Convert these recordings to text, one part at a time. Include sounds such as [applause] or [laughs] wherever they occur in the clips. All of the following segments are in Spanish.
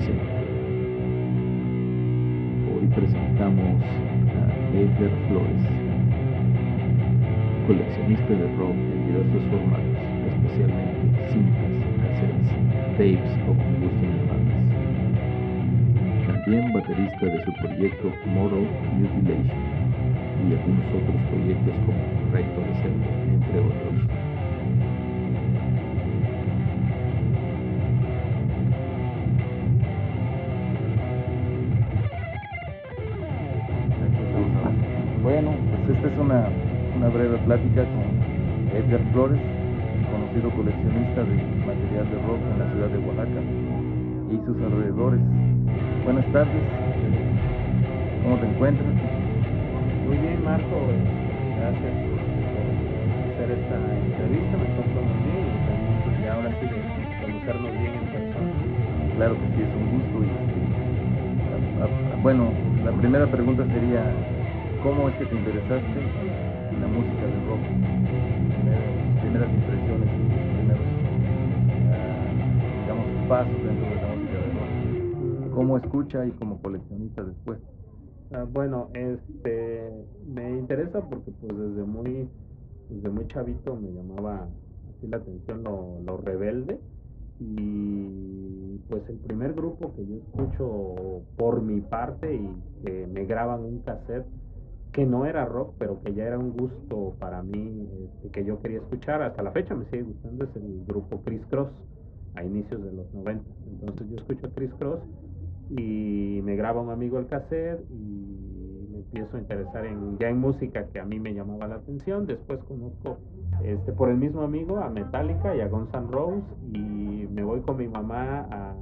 Hoy presentamos a Edgar Flores, coleccionista de rock en diversos formatos, especialmente cintas, cassettes, tapes o como gusten llamarlas. También baterista de su proyecto Moral Mutilation y algunos otros proyectos como Recto de entre otros. Plática con Edgar Flores, conocido coleccionista de material de rock en la ciudad de Oaxaca y sus alrededores. Buenas tardes, ¿cómo te encuentras? Muy bien, Marco, este, gracias este, por hacer esta entrevista, me encuentro muy bien y también pues, ya ahora sí conocernos bien en persona. Claro que sí, es un gusto. Y, este, a- a- bueno, la primera pregunta sería, ¿cómo es que te interesaste en la música del rock? Tus primeras impresiones, tus primeros, ah, digamos, pasos dentro de la música del rock. ¿Cómo escucha y como coleccionista después? Ah, bueno, este, me interesa porque pues desde muy, desde muy chavito me llamaba así la atención lo, lo rebelde y pues el primer grupo que yo escucho por mi parte y que me graban un cassette que no era rock pero que ya era un gusto para mí este, que yo quería escuchar. Hasta la fecha me sigue gustando es el grupo Chris Cross a inicios de los 90 entonces yo escucho Chris Cross y me graba un amigo el cassette y me empiezo a interesar en ya en música que a mí me llamaba la atención. Después conozco este por el mismo amigo a Metallica y a Guns N' Roses y me voy con mi mamá a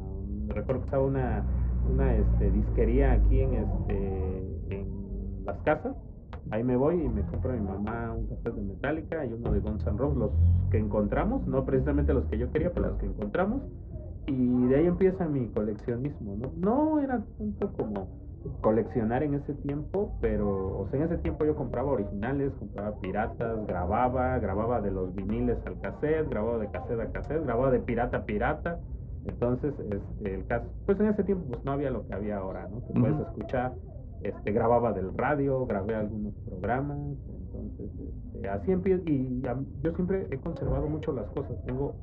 recuerdo que estaba una una este disquería aquí en este en las casas ahí me voy y me compro a mi mamá un cassette de Metallica y uno de Guns N' Roses los que encontramos no precisamente los que yo quería pero los que encontramos y de ahí empieza mi coleccionismo, ¿no? No era tanto como coleccionar en ese tiempo, pero, o sea, en ese tiempo yo compraba originales, compraba piratas, grababa, grababa de los viniles al cassette, grababa de cassette a cassette, grababa de pirata a pirata. Entonces, este, el caso, pues en ese tiempo pues no había lo que había ahora, ¿no? Que puedes escuchar, este, grababa del radio, grabé algunos programas, entonces, este, así empiezo, y a- yo siempre he conservado mucho las cosas, tengo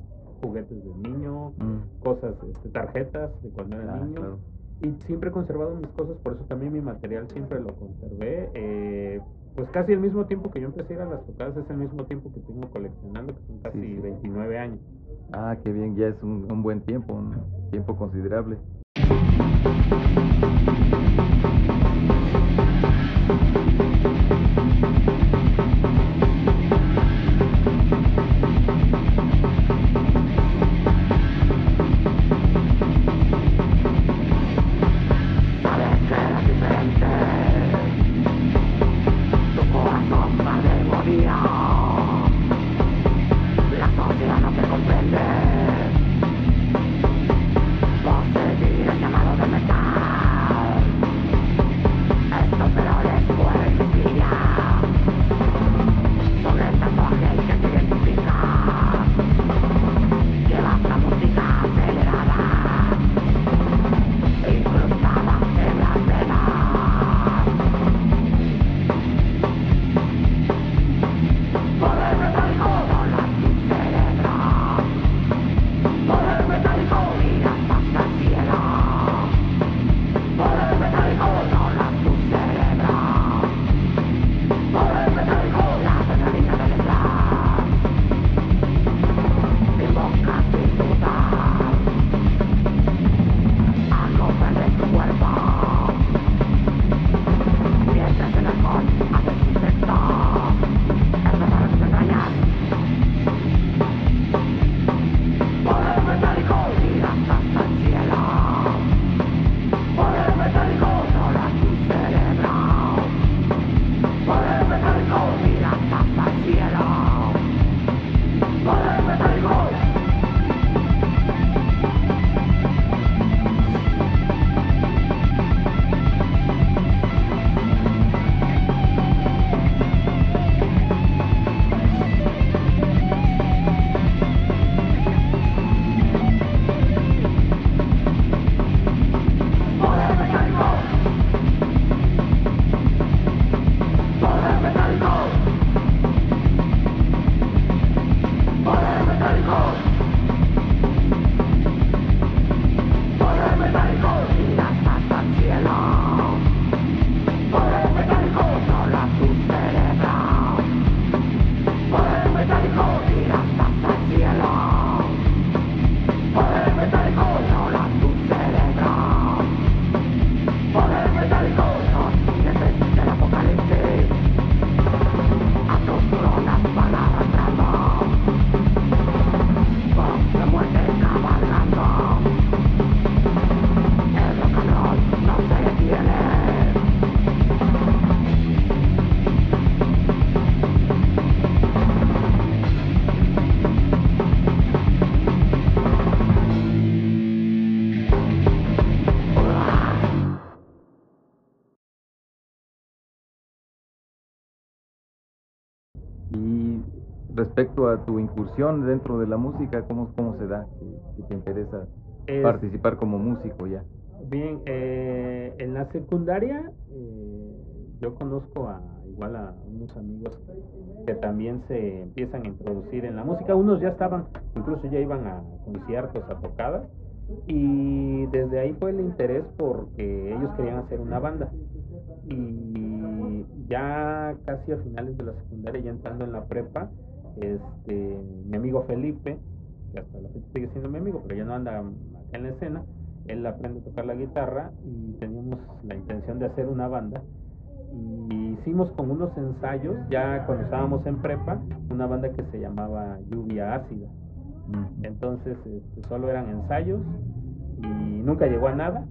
juguetes de niño, Mm. cosas, este, tarjetas de cuando era Ah, niño. claro. Y siempre he conservado mis cosas, por eso también mi material siempre lo conservé. eh, pues casi el mismo tiempo que yo empecé a ir a las tocadas, es el mismo tiempo que tengo coleccionando, que son casi Sí, sí. 29 años. Ah, qué bien, ya es un, un buen tiempo, un tiempo considerable. Respecto a tu incursión dentro de la música, ¿cómo, cómo se da que, te interesa participar como músico ya? Bien, eh, en la secundaria eh, yo conozco a igual a unos amigos que también se empiezan a introducir en la música. Unos ya estaban, incluso ya iban a conciertos, a tocadas, y desde ahí fue el interés porque ellos querían hacer una banda. Y ya casi a finales de la secundaria, ya entrando en la prepa, este, mi amigo Felipe, que hasta la fecha sigue siendo mi amigo, pero ya no anda acá en la escena, él aprende a tocar la guitarra y teníamos la intención de hacer una banda y hicimos con unos ensayos, ya cuando estábamos en prepa, una banda que se llamaba Lluvia Ácida. Entonces este, solo eran ensayos y nunca llegó a nada.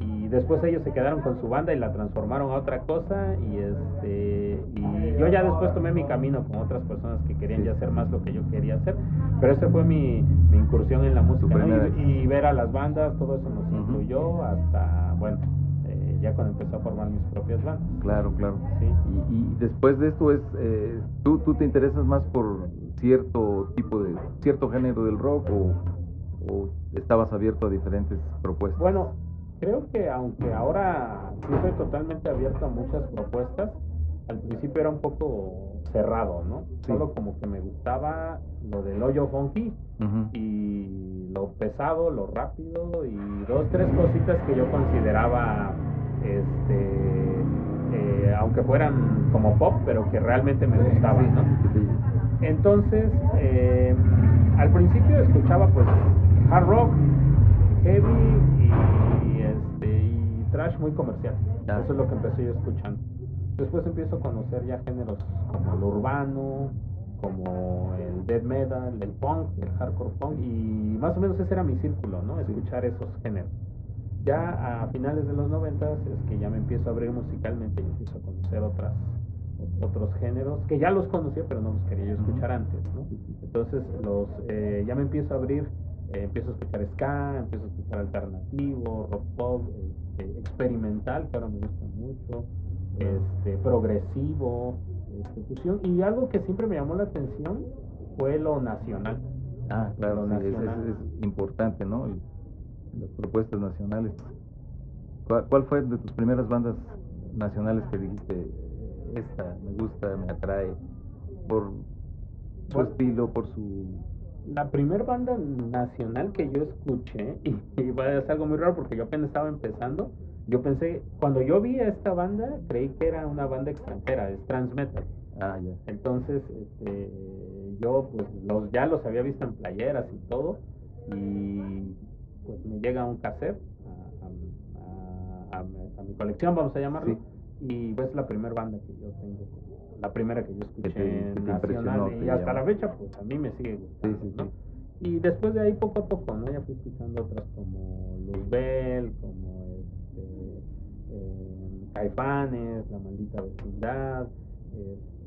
Y después ellos se quedaron con su banda y la transformaron a otra cosa. Y este y yo ya después tomé mi camino con otras personas que querían ya hacer más lo que yo quería hacer. Pero esa fue mi, mi incursión en la música. Y, ver a las bandas, todo eso nos incluyó hasta, bueno, ya cuando empezó a formar mis propias bandas. Claro, claro. Sí. Y, después de esto es, eh, ¿tú, ¿tú te interesas más por cierto tipo de, cierto género del rock o, o estabas abierto a diferentes propuestas? Bueno, creo que aunque ahora sí estoy totalmente abierto a muchas propuestas, al principio era un poco cerrado, ¿no? Solo como que me gustaba lo del hoyo funky y lo pesado, lo rápido y dos, tres cositas que yo consideraba este eh, aunque fueran como pop, pero que realmente me gustaban, ¿no? Entonces, eh, al principio escuchaba pues hard rock, heavy y trash muy comercial. Eso es lo que empecé yo escuchando. Después empiezo a conocer ya géneros como el urbano, como el death metal, el punk, el hardcore punk y más o menos ese era mi círculo, ¿no? Escuchar esos géneros. Ya a finales de los noventas es que ya me empiezo a abrir musicalmente y empiezo a conocer otras otros géneros que ya los conocía pero no los quería yo escuchar antes, ¿no? Entonces los eh, ya me empiezo a abrir, eh, empiezo a escuchar ska, empiezo a escuchar alternativo, rock pop, este, experimental que ahora me gusta mucho, este progresivo, este, fusión y algo que siempre me llamó la atención fue lo nacional. Ah, claro, nacional. Es, importante, ¿no? las propuestas nacionales. ¿Cuál, fue de tus primeras bandas nacionales que dijiste, esta me gusta, me atrae, por su estilo, por su... La primera banda nacional que yo escuché, [laughs] y, y es algo muy raro porque yo apenas estaba empezando, yo pensé, cuando yo vi a esta banda, creí que era una banda extranjera, es Transmetal. Ah, ya. Entonces, este, yo pues los ya los había visto en playeras y todo, y pues me llega un cassette a, a, mi colección, vamos a llamarlo, y es pues, la primera banda que yo tengo, la primera que yo escuché nacional, y hasta la fecha pues a mí me sigue gustando, Y después de ahí poco a poco, ¿no? Ya fui escuchando otras como Luzbel, como este, eh, Caifanes, La Maldita Vecindad,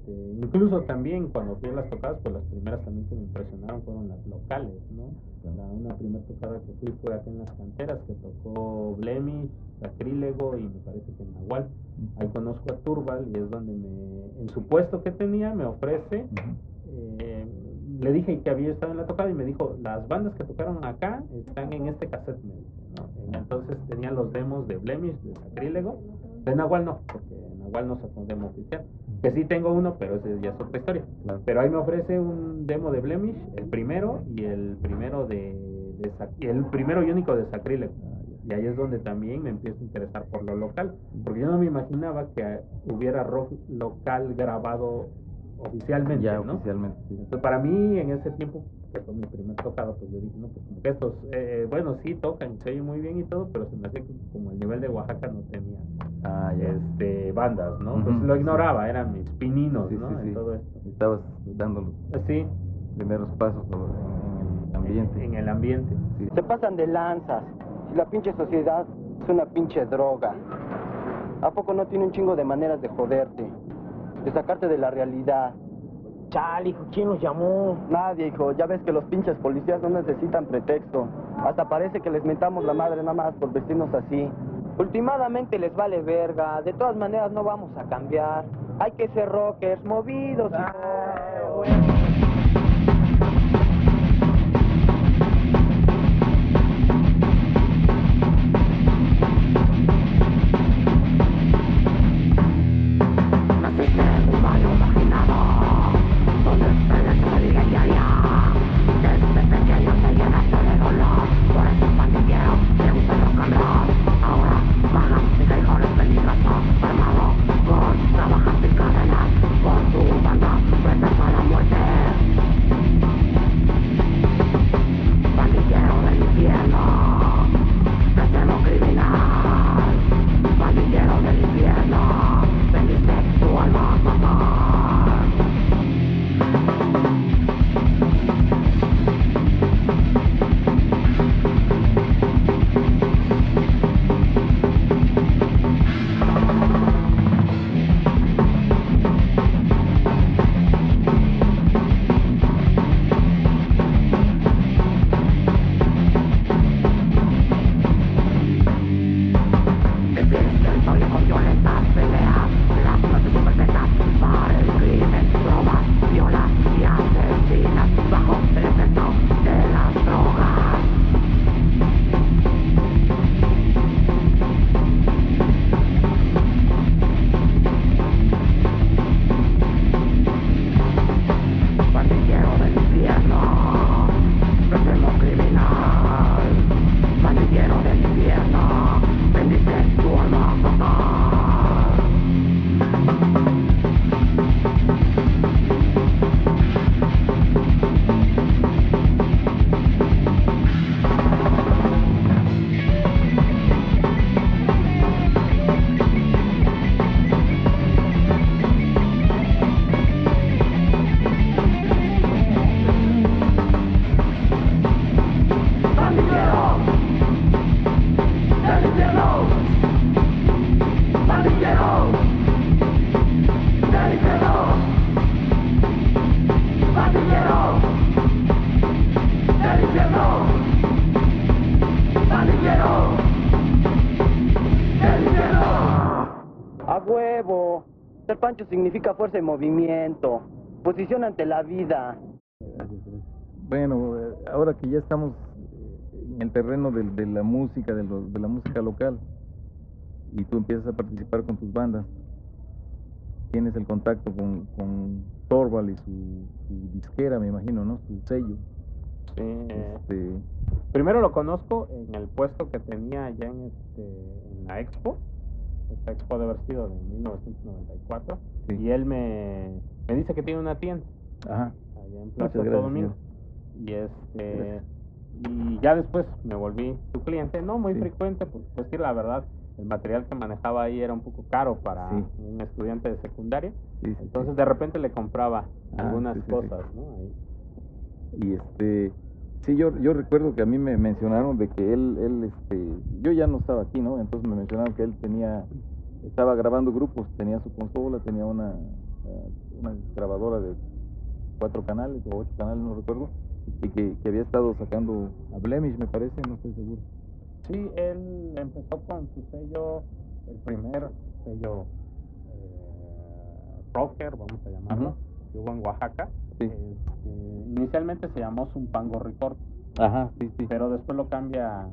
este, incluso también cuando fui a las tocadas, pues las primeras también que me impresionaron fueron las locales, ¿no? una primera tocada que fui fue aquí en las canteras, que tocó Blemish, Sacrílego y me parece que Nahual. Ahí conozco a Turbal y es donde me, en su puesto que tenía, me ofrece. Eh, le dije que había estado en la tocada y me dijo, las bandas que tocaron acá están en este cassette, me Entonces tenía los demos de Blemish, de Sacrílego. De Nahual no, porque Nahual no sacó un demo oficial. Que sí tengo uno, pero ese ya es otra historia. Pero ahí me ofrece un demo de Blemish, el primero y el primero de, el primero y único de Sacrílego. Y ahí es donde también me empiezo a interesar por lo local, porque yo no me imaginaba que hubiera rock local grabado oficialmente, ya, ¿no? oficialmente. Entonces, para mí en ese tiempo, que fue mi primer tocado, pues yo dije, no, pues como que estos, eh, bueno, sí tocan, se oye muy bien y todo, pero se me hace que como el nivel de Oaxaca no tenía ah, este bandas, ¿no? pues lo ignoraba, eran mis pininos, ¿no? en todo esto. Estabas dando los sí. primeros pasos en el ambiente. En, el ambiente. Se pasan de lanzas. Si la pinche sociedad es una pinche droga. ¿A poco no tiene un chingo de maneras de joderte? De sacarte de la realidad. Chal, hijo, ¿quién nos llamó? Nadie, hijo. Ya ves que los pinches policías no necesitan pretexto. Hasta parece que les mentamos la madre nada más por vestirnos así. Últimamente les vale verga. De todas maneras no vamos a cambiar. Hay que ser rockers movidos. Hijo. significa fuerza y movimiento, posición ante la vida. Bueno, eh, ahora que ya estamos eh, en el terreno de, de la música, de, de, la música local, y tú empiezas a participar con tus bandas, tienes el contacto con, con Torval y su, disquera, me imagino, ¿no? Su sello. Sí. Este... Primero lo conozco en el puesto que tenía allá en, este, en la expo esta expo de haber sido de 1994, y él me, me dice que tiene una tienda. Ajá. allá en Plaza Santo Domingo. Y este y ya después me volví su cliente, no muy frecuente, pues, pues la verdad, el material que manejaba ahí era un poco caro para un estudiante de secundaria, entonces de repente le compraba ah, algunas cosas, ¿no? Ahí. Y este Sí, yo, yo recuerdo que a mí me mencionaron de que él, él, este, yo ya no estaba aquí, ¿no? Entonces me mencionaron que él tenía, estaba grabando grupos, tenía su consola, tenía una, eh, una grabadora de cuatro canales o ocho canales, no recuerdo, y que, que había estado sacando a Blemish, me parece, no estoy seguro. Sí, él empezó con su sello, el primer sello eh, rocker, vamos a llamarlo, que hubo en Oaxaca este, inicialmente se llamó Zumpango Records. Ajá, sí, sí. Pero después lo cambia a,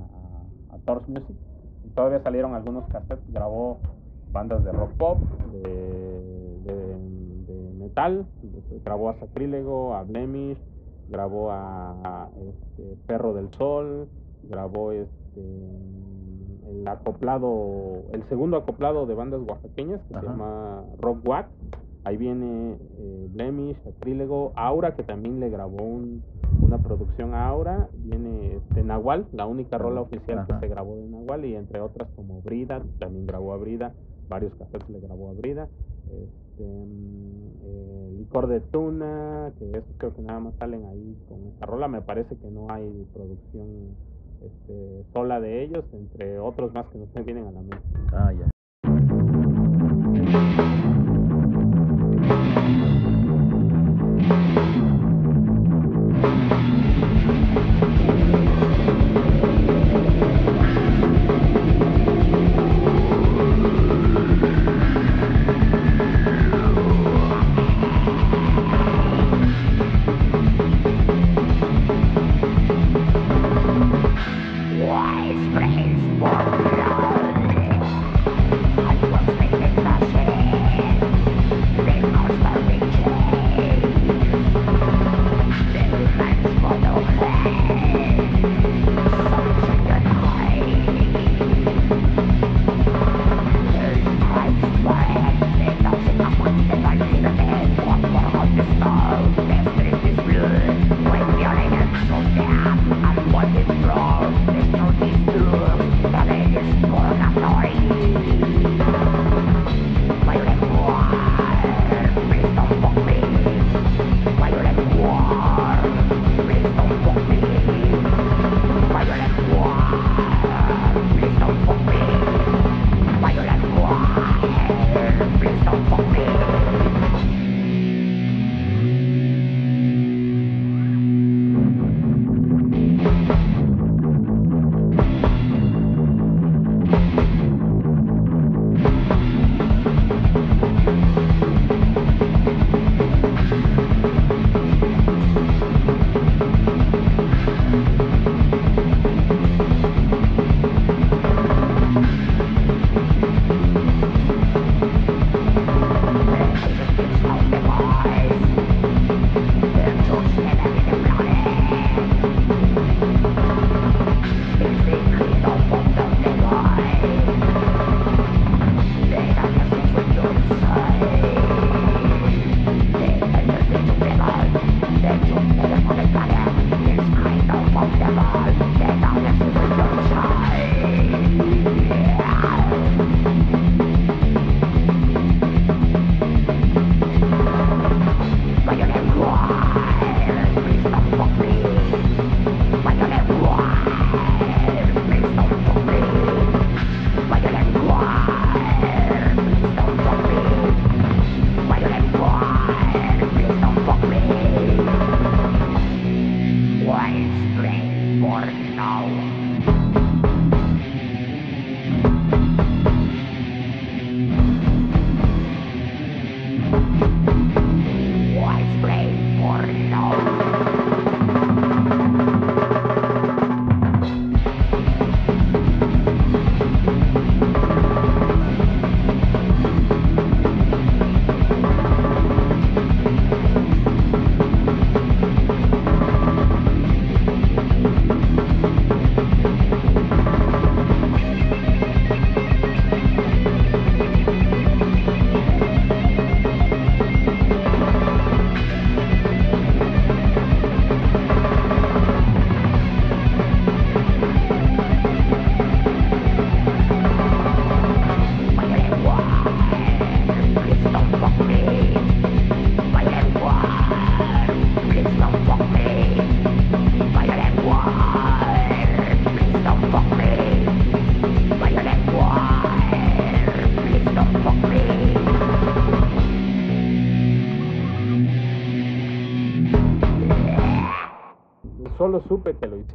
a Torch Music. Y todavía salieron algunos cassettes. Grabó bandas de rock pop, de, de, metal. Grabó a Sacrílego, a Blemish. Grabó a, este, Perro del Sol. Grabó este el acoplado, el segundo acoplado de bandas oaxaqueñas que se llama Rock Wack Ahí viene eh, Blemish, Acrílego, Aura, que también le grabó un, una producción a Aura. Viene este, Nahual, la única rola oficial que se grabó de Nahual, y entre otras como Brida, también grabó a Brida, varios cassettes le grabó a Brida. Este, mm, eh, licor de Tuna, que eso creo que nada más salen ahí con esa rola. Me parece que no hay producción este, sola de ellos, entre otros más que no se vienen a la mente. Ah, ya.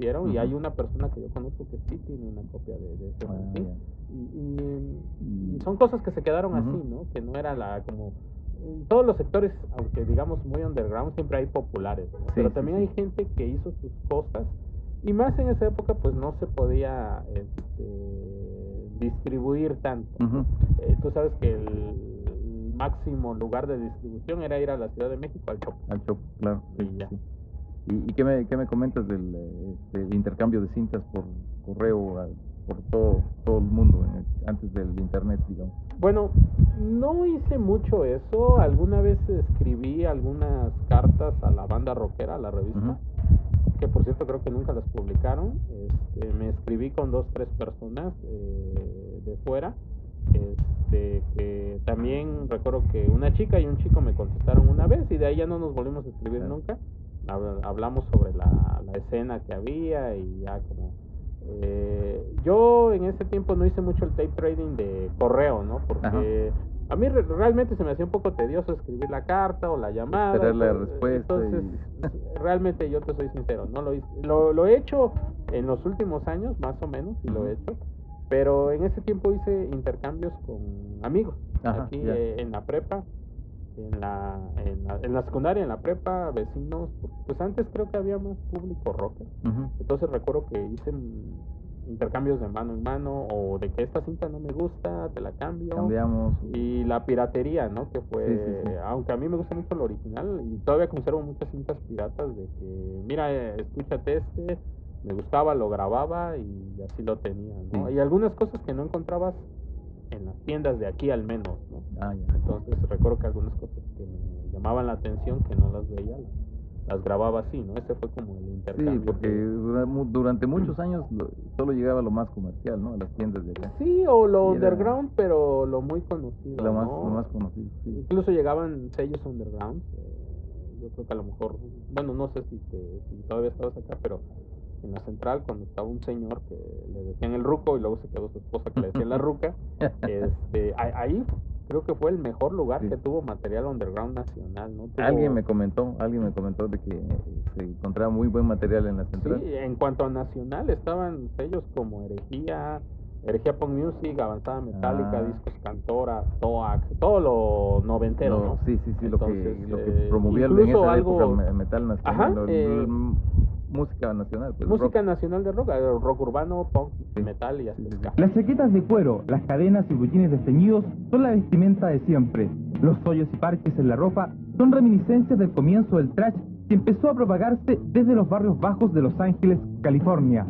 Y hay una persona que yo conozco que sí tiene una copia de, de ese Ah, y, y- y son cosas que se quedaron así. ¿no? Que no era la como en todos los sectores, aunque digamos muy underground, siempre hay populares, ¿no? pero también sí. hay gente que hizo sus cosas y más en esa época pues no se podía este, distribuir tanto. Eh, tú sabes que el máximo lugar de distribución era ir a la Ciudad de México al Chopo. Al Chopo, claro. Y ya. ¿Y, y qué, me, qué me comentas del eh, intercambio de cintas por correo a- por todo, todo el mundo el- antes del internet, digamos? Bueno, no hice mucho eso. Alguna vez escribí algunas cartas a la banda rockera, a la revista, que por cierto creo que nunca las publicaron. Este, me escribí con dos, tres personas eh, de fuera. Este, que también recuerdo que una chica y un chico me contestaron una vez y de ahí ya no nos volvimos a escribir Claro. nunca. Hab- Hablamos sobre la, la escena que había y ya como eh, yo en ese tiempo no hice mucho el tape trading de correo, ¿no? Porque a mí re- realmente se me hacía un poco tedioso escribir la carta o la llamada. Esperar la pues, respuesta Entonces, y- [laughs] realmente yo te soy sincero, no lo hice. Lo, lo he hecho en los últimos años, más o menos, y lo he hecho. Pero en ese tiempo hice intercambios con amigos. Ajá, aquí eh, en la prepa, en la, en la, en la secundaria, en la prepa, vecinos. Pues antes creo que había más público rocker. Ujú. Entonces recuerdo que hice intercambios de mano en mano o de que esta cinta no me gusta, te la cambio. Cambiamos. Y la piratería, ¿no? Que fue, Sí, sí, sí. aunque a mí me gusta mucho el original y todavía conservo muchas cintas piratas de que, mira, eh, escúchate este, me gustaba, lo grababa y así lo tenía, ¿no? Y algunas cosas que no encontrabas en las tiendas de aquí al menos, ¿no? Ah, ya. Entonces recuerdo que algunas cosas que me llamaban la atención, que no las veía, las, grababa así, ¿no? Ese fue como el intercambio. Sí, porque durante muchos años lo- solo llegaba lo más comercial, ¿no? A las tiendas de acá. Sí, o lo Y era- underground, pero lo muy conocido, Lo más, ¿no? lo más conocido, sí. Incluso llegaban sellos underground. eh, yo creo que a lo mejor, bueno, no sé si, te- si todavía estabas acá, pero en la central, cuando estaba un señor que le decían el ruco y luego se quedó su esposa que le decían la [laughs] ruca, este, ahí creo que fue el mejor lugar Sí. que tuvo material underground nacional, ¿no? Tuvo- Alguien me comentó, alguien me comentó de que eh, se encontraba muy buen material en la central. Sí, en cuanto a nacional, estaban sellos como Herejía, Herejía Punk Music, Avanzada Metálica, Ah. Discos Cantora, Toax, todo lo noventero, No, ¿no? sí, sí, sí, lo que, Entonces, lo que eh, promovía en esa algo- época me- metal nacional, Ajá, lo- eh, lo- música nacional, pues Música rock. nacional de rock, eh, rock urbano, punk, Sí. metal y hasta Sí, sí. Las chaquetas de cuero, las cadenas y bollines desteñidos son la vestimenta de siempre. Los hoyos y parches en la ropa son reminiscencias del comienzo del trash que empezó a propagarse desde los barrios bajos de Los Ángeles, California.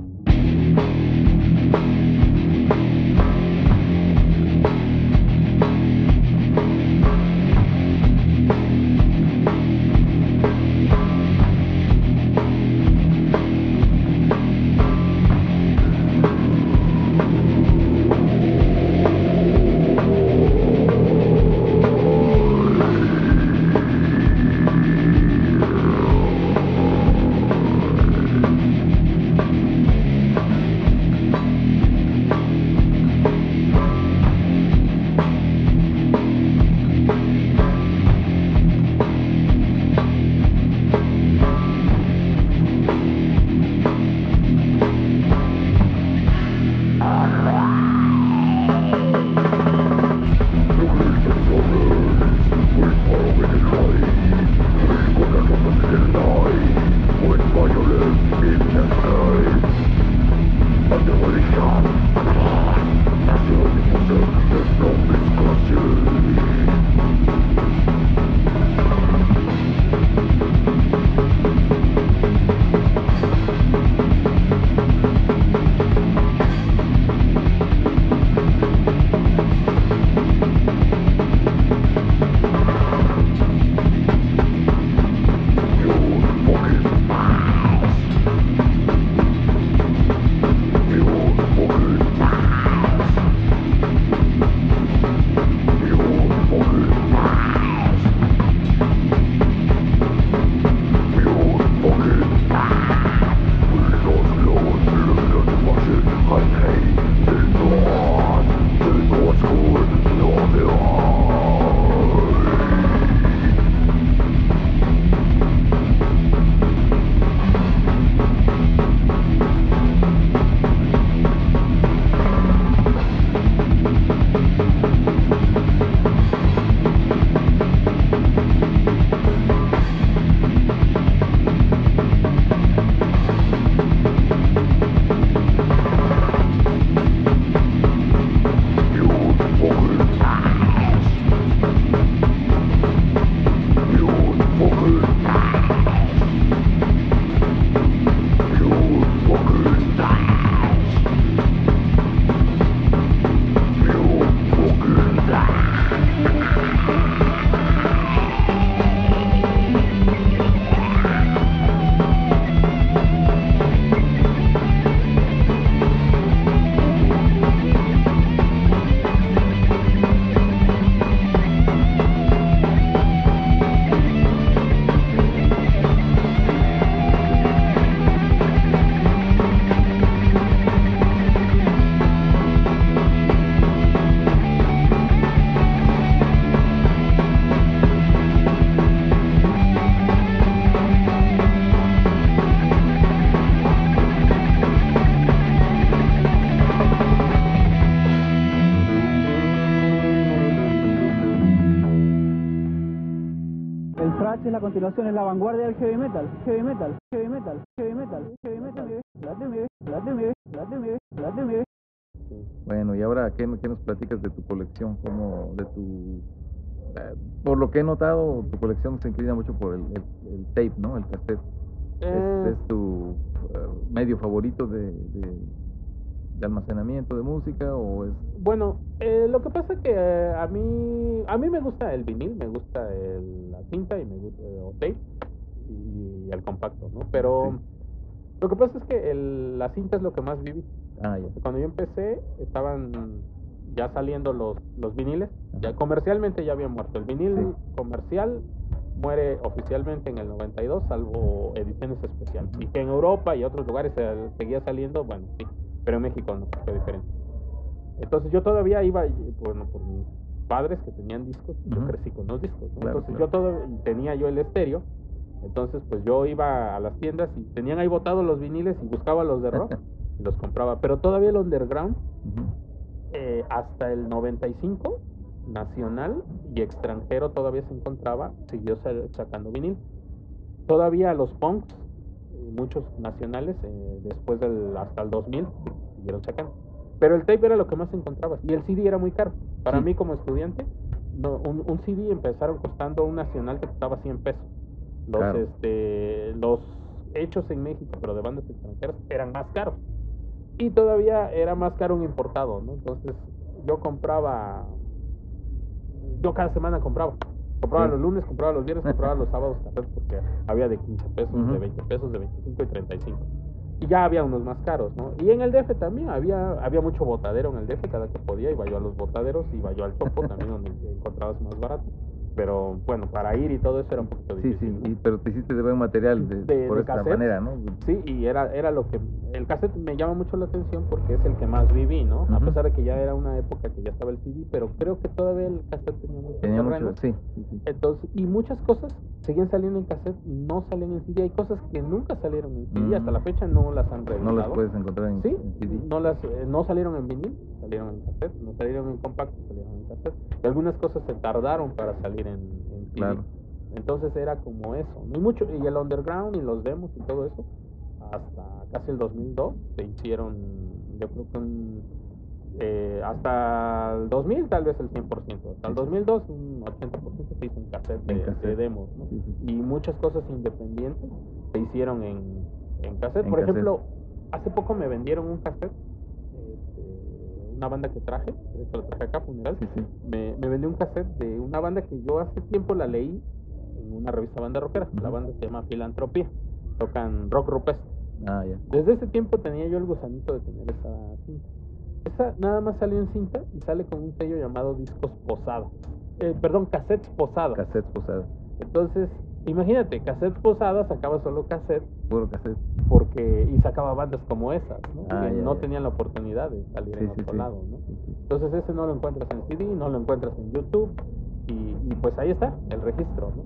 El es la continuación, es la vanguardia del heavy metal, heavy metal, heavy metal, heavy metal, heavy metal, heavy metal, Bueno, y ahora, ¿qué, ¿qué, nos platicas de tu colección? como de tu... Eh, por lo que he notado, tu colección se inclina mucho por el, el, tape, ¿no? El cassette. ¿Es, Eh, es tu eh, medio favorito de, de, de almacenamiento de música o es...? Bueno, eh, lo que pasa es que eh, a mí a mí me gusta el vinil, me gusta el, la cinta y me gusta el tape y el compacto, ¿no? Pero Sí. lo que pasa es que el, la cinta es lo que más viví. Ah, ya. Cuando yo empecé estaban ya saliendo los los viniles, ya comercialmente ya había muerto. El vinil Sí. comercial muere oficialmente en el 92, salvo ediciones especiales. Y que en Europa y otros lugares se- seguía saliendo, bueno, sí, pero en México no, fue diferente. Entonces yo todavía iba, bueno, por mis padres que tenían discos, yo Ujú. crecí con los discos, ¿no? Claro, Entonces claro. yo todo, tenía yo el estéreo, entonces pues yo iba a las tiendas y tenían ahí botados los viniles y buscaba los de rock [laughs] y los compraba. Pero todavía el underground, eh, hasta el 95, nacional y extranjero todavía se encontraba, siguió sa- sacando vinil. Todavía los punks, muchos nacionales, eh, después del hasta el 2000, sí, siguieron sacando. Pero el tape era lo que más encontrabas y el CD era muy caro. Para Sí. mí como estudiante, no, un, un CD empezaron costando un nacional que costaba 100 pesos. Los, Claro. este, los hechos en México, pero de bandas extranjeras, eran más caros. Y todavía era más caro un importado, ¿no? Entonces yo compraba, yo cada semana compraba. Compraba Sí. los lunes, compraba los viernes, [laughs] compraba los sábados cassettes porque había de 15 pesos, de 20 pesos, de 25 y 35. Y ya había unos más caros, ¿no? Y en el DF también había había mucho botadero en el DF, cada que podía iba yo a los botaderos, iba yo al Chopo [laughs] también donde encontrabas más barato. Pero bueno, para ir y todo eso era un poquito Sí, difícil. sí, y, pero te hiciste de buen material de, De- por de esta cassette. manera, ¿no? Sí, y era, era lo que... El cassette me llama mucho la atención porque es el que más viví, ¿no? A pesar de que ya era una época que ya estaba el CD, pero creo que todavía el cassette tenía mucho Tenía terreno. mucho, sí, sí, sí. Entonces, y muchas cosas seguían saliendo en cassette y no salían en CD. Hay cosas que nunca salieron en CD, Mm. hasta la fecha no las han No revelado. los puedes encontrar en, Sí, en CD. no las eh, no salieron en vinil, salieron en cassette, no salieron en compacto, salieron en cassette. Y algunas cosas se tardaron para salir en, en CD. Claro. Entonces era como eso, y mucho y el underground y los demos y todo eso hasta casi el 2002 se hicieron, yo creo que un, eh, hasta el 2000 tal vez el 100%, hasta el 2002 un 80% se hizo en cassette de, En de cassette. demos, ¿no? Sí, sí, sí. y muchas cosas independientes se hicieron en, en cassette. En Por cassette. ejemplo, hace poco me vendieron un cassette, este, una banda que traje, de hecho la traje acá, Funeral, Sí, me, me vendió un cassette de una banda que yo hace tiempo la leí en una revista banda rockera. La banda se llama Filantropía, tocan rock rupestre. Ah. Desde ese tiempo tenía yo el gusanito de tener esa cinta. Esa nada más salió en cinta y sale con un sello llamado Discos Posada. Eh, perdón, cassettes Posada. Cassettes posadas. Entonces, imagínate, cassettes Posada sacaba solo cassette Puro cassette. porque y sacaba bandas como esas, ¿no? Ah, que ya, no ya. tenían la oportunidad de salir Sí, en otro sí. lado, ¿no? Sí. Entonces ese no lo encuentras en CD, no lo encuentras en YouTube y, y pues ahí está el registro, ¿no?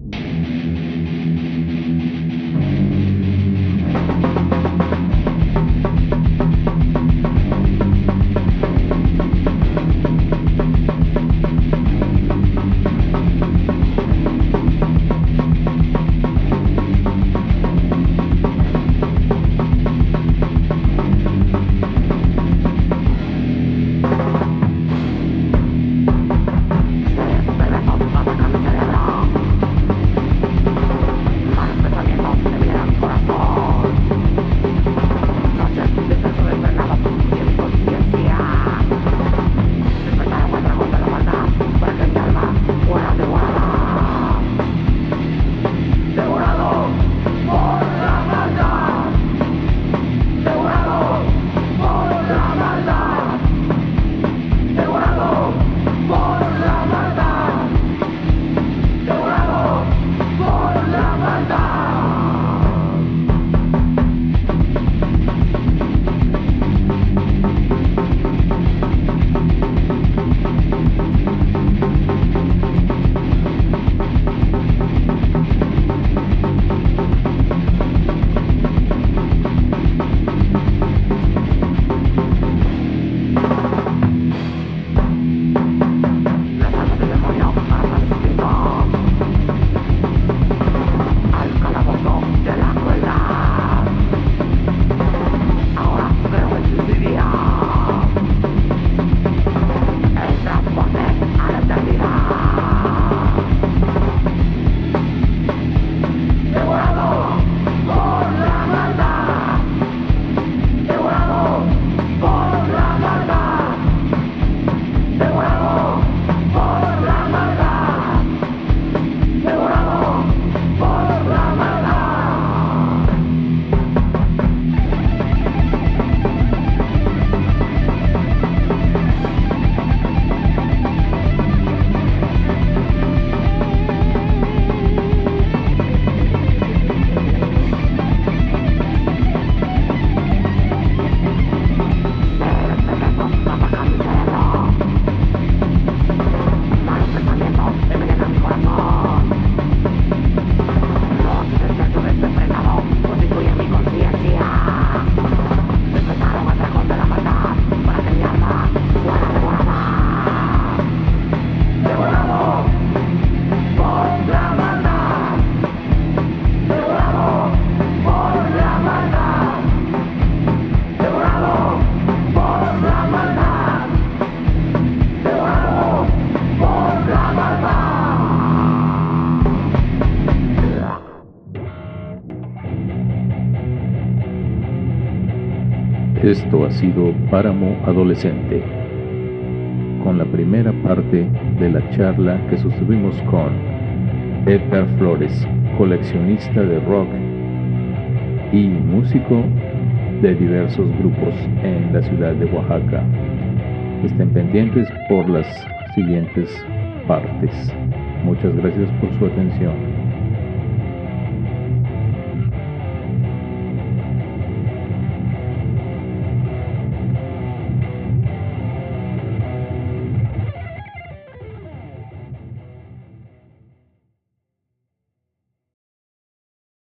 Ha sido Páramo Adolescente, con la primera parte de la charla que sostuvimos con Edgar Flores, coleccionista de rock y músico de diversos grupos en la ciudad de Oaxaca. Estén pendientes por las siguientes partes. Muchas gracias por su atención.